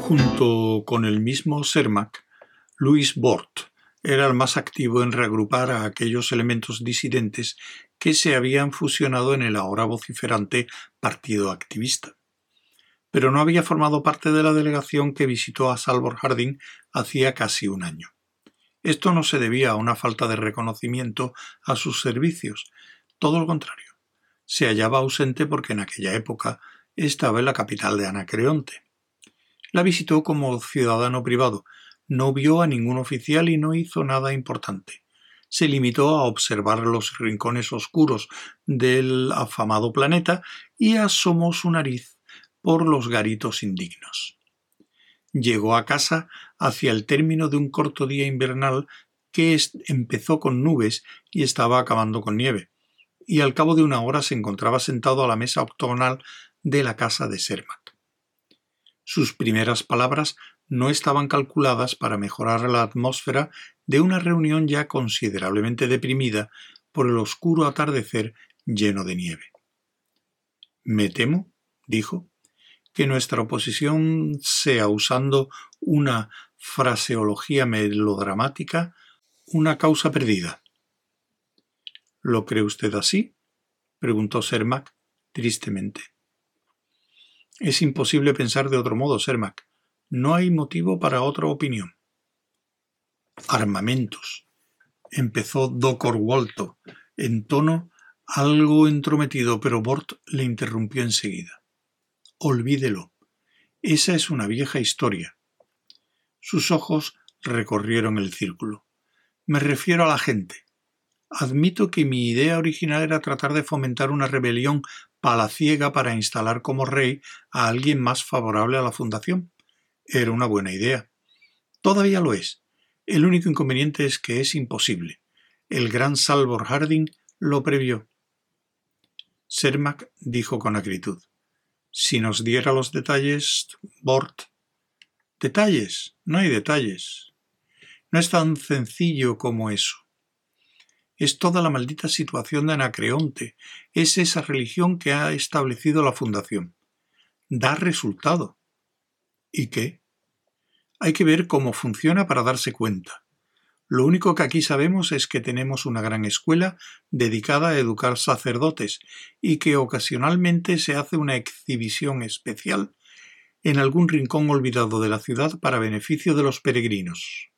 Junto con el mismo Sermac, Louis Bort era el más activo en reagrupar a aquellos elementos disidentes que se habían fusionado en el ahora vociferante Partido Activista. Pero no había formado parte de la delegación que visitó a Salvor Harding hacía casi un año. Esto no se debía a una falta de reconocimiento a sus servicios, todo lo contrario. Se hallaba ausente porque en aquella época estaba en la capital de Anacreonte. La visitó como ciudadano privado, no vio a ningún oficial y no hizo nada importante. Se limitó a observar los rincones oscuros del afamado planeta y asomó su nariz por los garitos indignos. Llegó a casa hacia el término de un corto día invernal que empezó con nubes y estaba acabando con nieve, y al cabo de una hora se encontraba sentado a la mesa octogonal de la casa de Sermac. Sus primeras palabras no estaban calculadas para mejorar la atmósfera de una reunión ya considerablemente deprimida por el oscuro atardecer lleno de nieve. Me temo, dijo, que nuestra oposición sea usando una fraseología melodramática una causa perdida. ¿Lo cree usted así? preguntó Sermac tristemente. Es imposible pensar de otro modo, Sermac. No hay motivo para otra opinión. Armamentos. Empezó Docor Walto, en tono algo entrometido, pero Bort le interrumpió enseguida. Olvídelo. Esa es una vieja historia. Sus ojos recorrieron el círculo. Me refiero a la gente. Admito que mi idea original era tratar de fomentar una rebelión palaciega para instalar como rey a alguien más favorable a la fundación. Era una buena idea. Todavía lo es. El único inconveniente es que es imposible. El gran Salvor Harding lo previó. Sermac dijo con acritud. Si nos diera los detalles, Bort. Detalles. No hay detalles. No es tan sencillo como eso. Es toda la maldita situación de Anacreonte. Es esa religión que ha establecido la fundación. Da resultado. ¿Y qué? Hay que ver cómo funciona para darse cuenta. Lo único que aquí sabemos es que tenemos una gran escuela dedicada a educar sacerdotes y que ocasionalmente se hace una exhibición especial en algún rincón olvidado de la ciudad para beneficio de los peregrinos.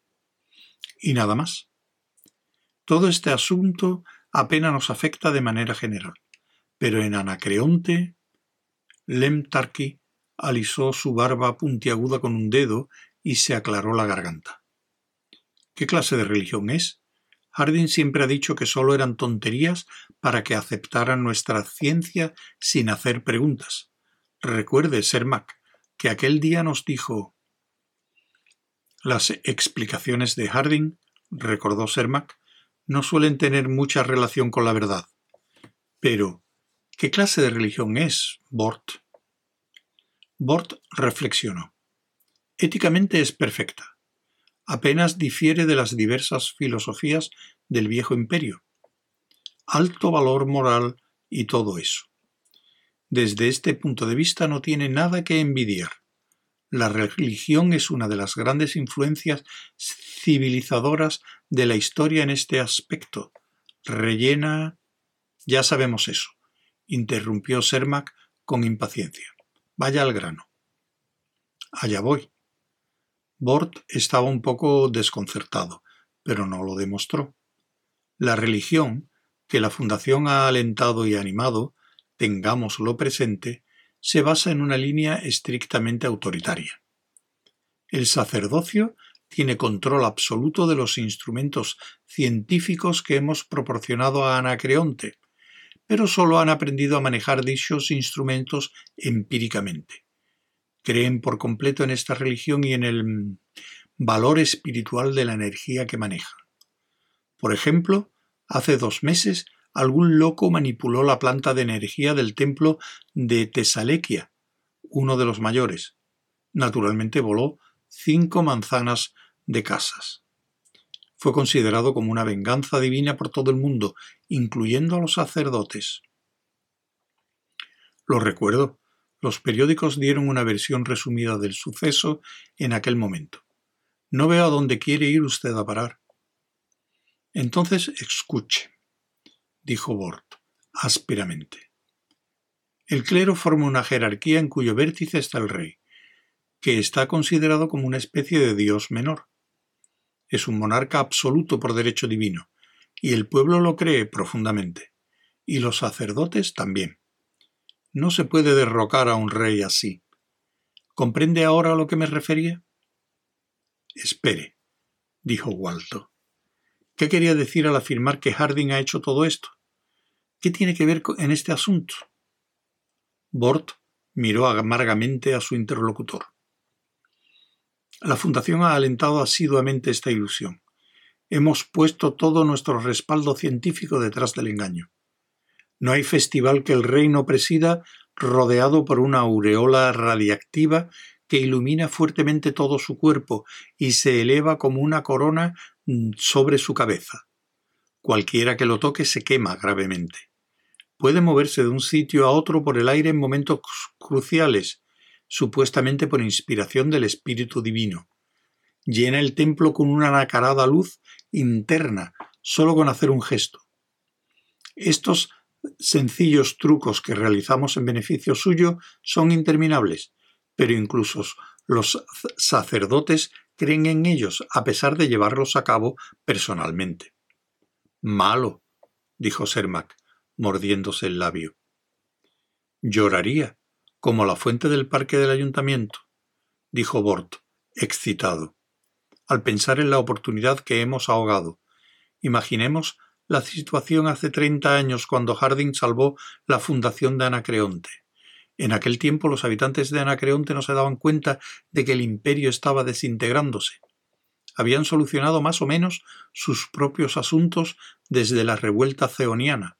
Y nada más. Todo este asunto apenas nos afecta de manera general, pero en Anacreonte, Lemtarki alisó su barba puntiaguda con un dedo y se aclaró la garganta. ¿Qué clase de religión es? Harding siempre ha dicho que solo eran tonterías para que aceptaran nuestra ciencia sin hacer preguntas. Recuerde, Sermac, que aquel día nos dijo. Las explicaciones de Harding, recordó Sermac, no suelen tener mucha relación con la verdad. Pero, ¿qué clase de religión es, Bort? Bort reflexionó. Éticamente es perfecta. Apenas difiere de las diversas filosofías del viejo imperio. Alto valor moral y todo eso. Desde este punto de vista no tiene nada que envidiar. La religión es una de las grandes influencias civilizadoras de la historia en este aspecto. Rellena. Ya sabemos eso, interrumpió Sermac con impaciencia. Vaya al grano. Allá voy. Bort estaba un poco desconcertado, pero no lo demostró. La religión, que la Fundación ha alentado y animado, tengámoslo presente, se basa en una línea estrictamente autoritaria. El sacerdocio tiene control absoluto de los instrumentos científicos que hemos proporcionado a Anacreonte, pero solo han aprendido a manejar dichos instrumentos empíricamente. Creen por completo en esta religión y en el valor espiritual de la energía que manejan. Por ejemplo, hace dos meses algún loco manipuló la planta de energía del templo de Tesalequia, uno de los mayores. Naturalmente voló cinco manzanas de casas. fue considerado como una venganza divina por todo el mundo, incluyendo a los sacerdotes. Lo recuerdo. Los periódicos dieron una versión resumida del suceso en aquel momento. No veo a dónde quiere ir usted a parar. Entonces escuche, dijo Bort, ásperamente. El clero forma una jerarquía en cuyo vértice está el rey, que está considerado como una especie de dios menor. Es un monarca absoluto por derecho divino, y el pueblo lo cree profundamente, y los sacerdotes también. No se puede derrocar a un rey así. ¿Comprende ahora a lo que me refería? Espere, dijo Walto. ¿Qué quería decir al afirmar que Harding ha hecho todo esto? ¿Qué tiene que ver en este asunto? Bort miró amargamente a su interlocutor. La Fundación ha alentado asiduamente esta ilusión. Hemos puesto todo nuestro respaldo científico detrás del engaño. No hay festival que el rey no presida rodeado por una aureola radiactiva que ilumina fuertemente todo su cuerpo y se eleva como una corona mm, sobre su cabeza. Cualquiera que lo toque se quema gravemente. Puede moverse de un sitio a otro por el aire en momentos cruciales, supuestamente por inspiración del Espíritu Divino. Llena el templo con una nacarada luz interna, solo con hacer un gesto. Estos sencillos trucos que realizamos en beneficio suyo son interminables, pero incluso los sacerdotes creen en ellos a pesar de llevarlos a cabo personalmente. Malo, dijo Sermac, mordiéndose el labio. Lloraría, como la fuente del parque del ayuntamiento, dijo Bort, excitado, al pensar en la oportunidad que hemos ahogado. Imaginemos la situación hace treinta años cuando Harding salvó la fundación de Anacreonte. En aquel tiempo los habitantes de Anacreonte no se daban cuenta de que el imperio estaba desintegrándose. Habían solucionado más o menos sus propios asuntos desde la revuelta ceoniana,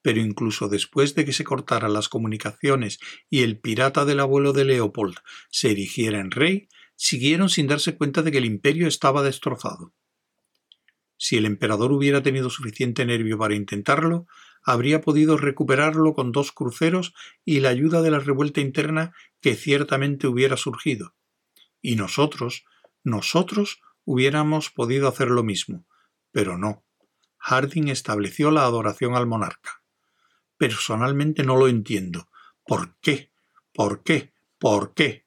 pero incluso después de que se cortaran las comunicaciones y el pirata del abuelo de Leopold se erigiera en rey, siguieron sin darse cuenta de que el imperio estaba destrozado. Si el emperador hubiera tenido suficiente nervio para intentarlo, habría podido recuperarlo con dos cruceros y la ayuda de la revuelta interna que ciertamente hubiera surgido. Y nosotros, nosotros hubiéramos podido hacer lo mismo, pero no. Harding estableció la adoración al monarca. Personalmente no lo entiendo. ¿Por qué? ¿Por qué? ¿Por qué?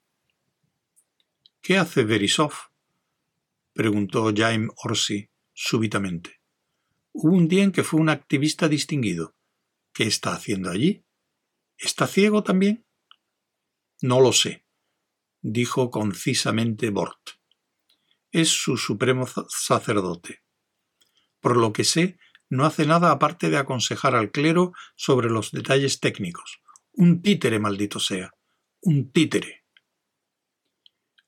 ¿Qué hace Verisov? preguntó Jaime Orsi súbitamente. Hubo un día en que fue un activista distinguido. ¿Qué está haciendo allí? ¿Está ciego también? No lo sé, dijo concisamente Bort. Es su supremo sacerdote. Por lo que sé, no hace nada aparte de aconsejar al clero sobre los detalles técnicos. Un títere, maldito sea. Un títere.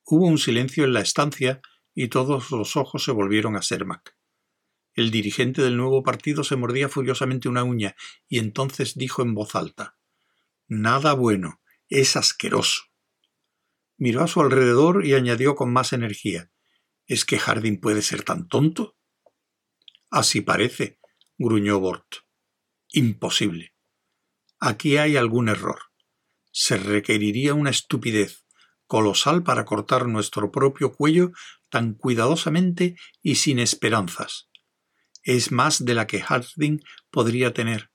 Hubo un silencio en la estancia y todos los ojos se volvieron a Sermac. El dirigente del nuevo partido se mordía furiosamente una uña y entonces dijo en voz alta Nada bueno, es asqueroso. Miró a su alrededor y añadió con más energía ¿Es que Harding puede ser tan tonto? Así parece, gruñó Bort. Imposible. Aquí hay algún error. Se requeriría una estupidez colosal para cortar nuestro propio cuello tan cuidadosamente y sin esperanzas es más de la que Harding podría tener,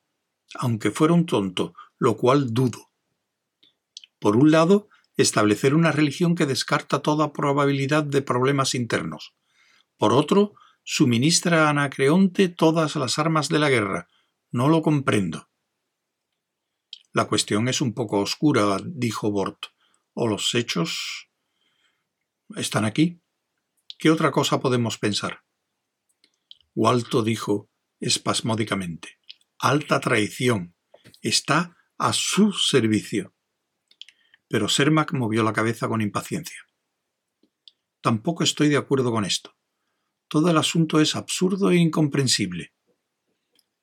aunque fuera un tonto, lo cual dudo. Por un lado, establecer una religión que descarta toda probabilidad de problemas internos. Por otro, suministra a Anacreonte todas las armas de la guerra. No lo comprendo. La cuestión es un poco oscura, dijo Bort. ¿O los hechos están aquí? ¿Qué otra cosa podemos pensar? Walto dijo espasmódicamente Alta traición. Está a su servicio. Pero Sermac movió la cabeza con impaciencia. Tampoco estoy de acuerdo con esto. Todo el asunto es absurdo e incomprensible.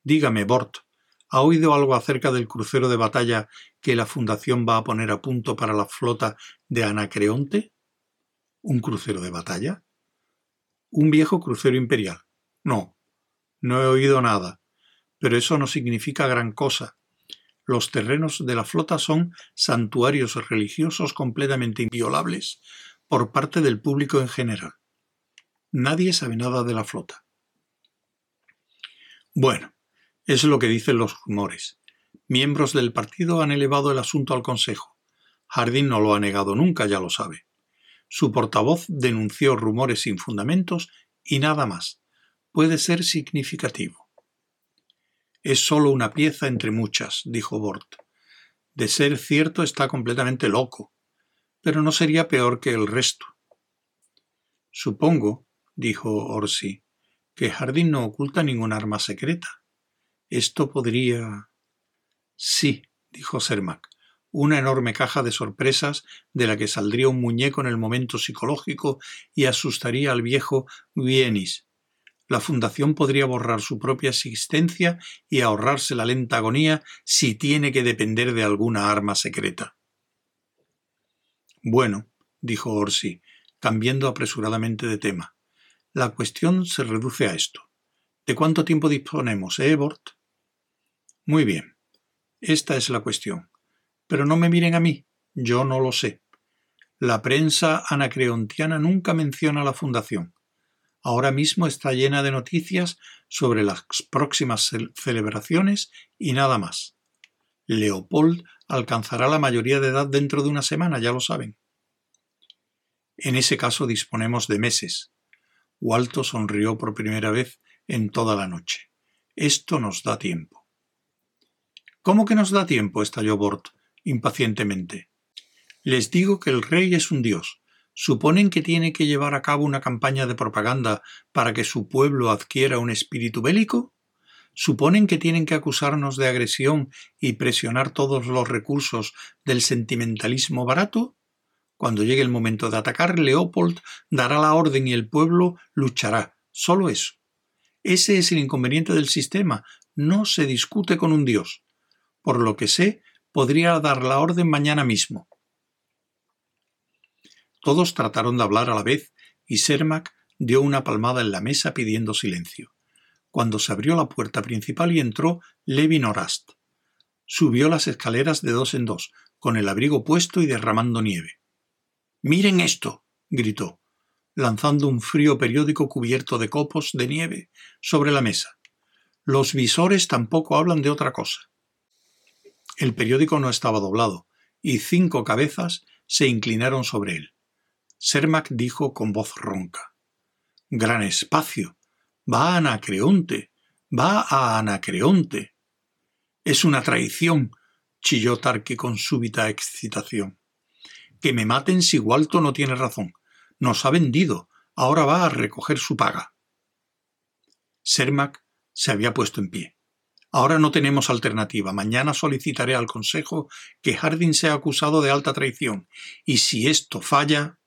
Dígame, Bort, ¿ha oído algo acerca del crucero de batalla que la Fundación va a poner a punto para la flota de Anacreonte? ¿Un crucero de batalla? Un viejo crucero imperial No, no he oído nada, pero eso no significa gran cosa. Los terrenos de la flota son santuarios religiosos completamente inviolables por parte del público en general. Nadie sabe nada de la flota. Bueno, es lo que dicen los rumores. Miembros del partido han elevado el asunto al Consejo. Harding no lo ha negado nunca, ya lo sabe. Su portavoz denunció rumores sin fundamentos y nada más. Puede ser significativo. Es solo una pieza entre muchas, dijo Bort. De ser cierto está completamente loco, pero no sería peor que el resto. Supongo, dijo Orsi, que Harding no oculta ningún arma secreta. Esto podría. Sí, dijo Sermac, una enorme caja de sorpresas de la que saldría un muñeco en el momento psicológico y asustaría al viejo Vienis. La fundación podría borrar su propia existencia y ahorrarse la lenta agonía si tiene que depender de alguna arma secreta. Bueno, dijo Orsi, cambiando apresuradamente de tema. La cuestión se reduce a esto. ¿De cuánto tiempo disponemos, eh? Muy bien. Esta es la cuestión. Pero no me miren a mí, yo no lo sé. La prensa anacreontiana nunca menciona la fundación. Ahora mismo está llena de noticias sobre las próximas celebraciones y nada más. Leopold alcanzará la mayoría de edad dentro de una semana, ya lo saben. En ese caso disponemos de meses. Walto sonrió por primera vez en toda la noche. Esto nos da tiempo. ¿Cómo que nos da tiempo? estalló Bort, impacientemente. Les digo que el rey es un dios. ¿Suponen que tiene que llevar a cabo una campaña de propaganda para que su pueblo adquiera un espíritu bélico? ¿Suponen que tienen que acusarnos de agresión y presionar todos los recursos del sentimentalismo barato? Cuando llegue el momento de atacar, Leopold dará la orden y el pueblo luchará. Solo eso. Ese es el inconveniente del sistema. No se discute con un dios. Por lo que sé, podría dar la orden mañana mismo. Todos trataron de hablar a la vez y Sermac dio una palmada en la mesa pidiendo silencio. Cuando se abrió la puerta principal y entró Levin Orast. Subió las escaleras de dos en dos, con el abrigo puesto y derramando nieve. Miren esto. gritó, lanzando un frío periódico cubierto de copos de nieve sobre la mesa. Los visores tampoco hablan de otra cosa. El periódico no estaba doblado, y cinco cabezas se inclinaron sobre él. Sermac dijo con voz ronca. Gran espacio. Va a Anacreonte. Va a Anacreonte. Es una traición, chilló Tarque con súbita excitación. Que me maten si Walto no tiene razón. Nos ha vendido. Ahora va a recoger su paga. Sermac se había puesto en pie. Ahora no tenemos alternativa. Mañana solicitaré al Consejo que Harding sea acusado de alta traición. Y si esto falla.